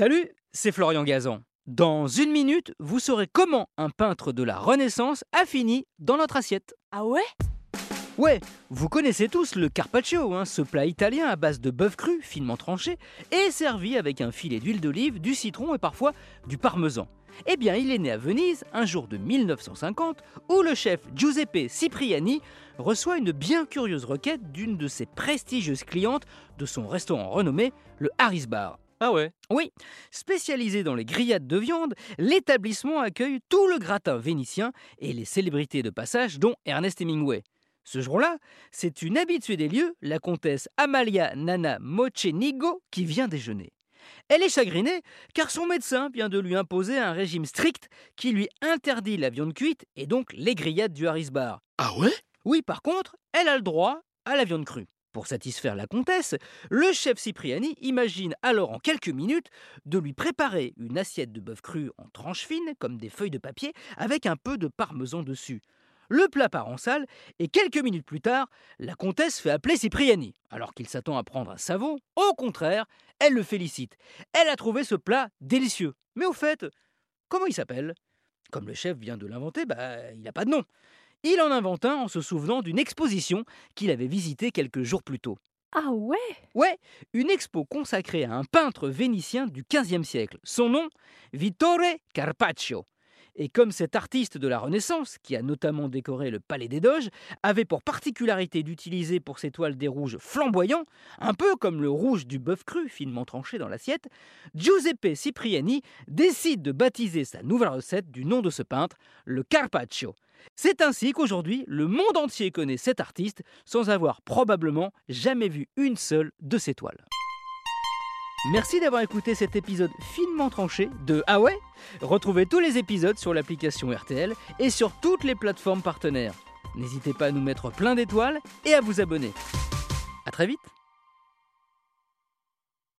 Salut, c'est Florian Gazan. Dans une minute, vous saurez comment un peintre de la Renaissance a fini dans notre assiette. Ah ouais? Ouais, vous connaissez tous le carpaccio, hein, ce plat italien à base de bœuf cru, finement tranché, et servi avec un filet d'huile d'olive, du citron et parfois du parmesan. Eh bien, il est né à Venise un jour de 1950 où le chef Giuseppe Cipriani reçoit une bien curieuse requête d'une de ses prestigieuses clientes de son restaurant renommé, le Harris Bar. Ah ouais Oui, spécialisé dans les grillades de viande, l'établissement accueille tout le gratin vénitien et les célébrités de passage, dont Ernest Hemingway. Ce jour-là, c'est une habituée des lieux, la comtesse Amalia Nana Mocenigo, qui vient déjeuner. Elle est chagrinée car son médecin vient de lui imposer un régime strict qui lui interdit la viande cuite et donc les grillades du Harris Bar. Ah ouais? Oui, par contre, elle a le droit à la viande crue. Pour satisfaire la comtesse, le chef Cipriani imagine alors en quelques minutes de lui préparer une assiette de bœuf cru en tranches fines, comme des feuilles de papier, avec un peu de parmesan dessus. Le plat part en salle, et quelques minutes plus tard, la comtesse fait appeler Cipriani. Alors qu'il s'attend à prendre un savon, au contraire, elle le félicite. Elle a trouvé ce plat délicieux. Mais au fait, comment il s'appelle? Comme le chef vient de l'inventer, bah, il n'a pas de nom. Il en invente un en se souvenant d'une exposition qu'il avait visitée quelques jours plus tôt. Ah ouais? Ouais, une expo consacrée à un peintre vénitien du XVe siècle. Son nom? Vittore Carpaccio. Et comme cet artiste de la Renaissance, qui a notamment décoré le Palais des Doges, avait pour particularité d'utiliser pour ses toiles des rouges flamboyants, un peu comme le rouge du bœuf cru finement tranché dans l'assiette, Giuseppe Cipriani décide de baptiser sa nouvelle recette du nom de ce peintre, le Carpaccio. C'est ainsi qu'aujourd'hui, le monde entier connaît cet artiste sans avoir probablement jamais vu une seule de ses toiles. Merci d'avoir écouté cet épisode finement tranché de Ah ouais? Retrouvez tous les épisodes sur l'application RTL et sur toutes les plateformes partenaires. N'hésitez pas à nous mettre plein d'étoiles et à vous abonner. A très vite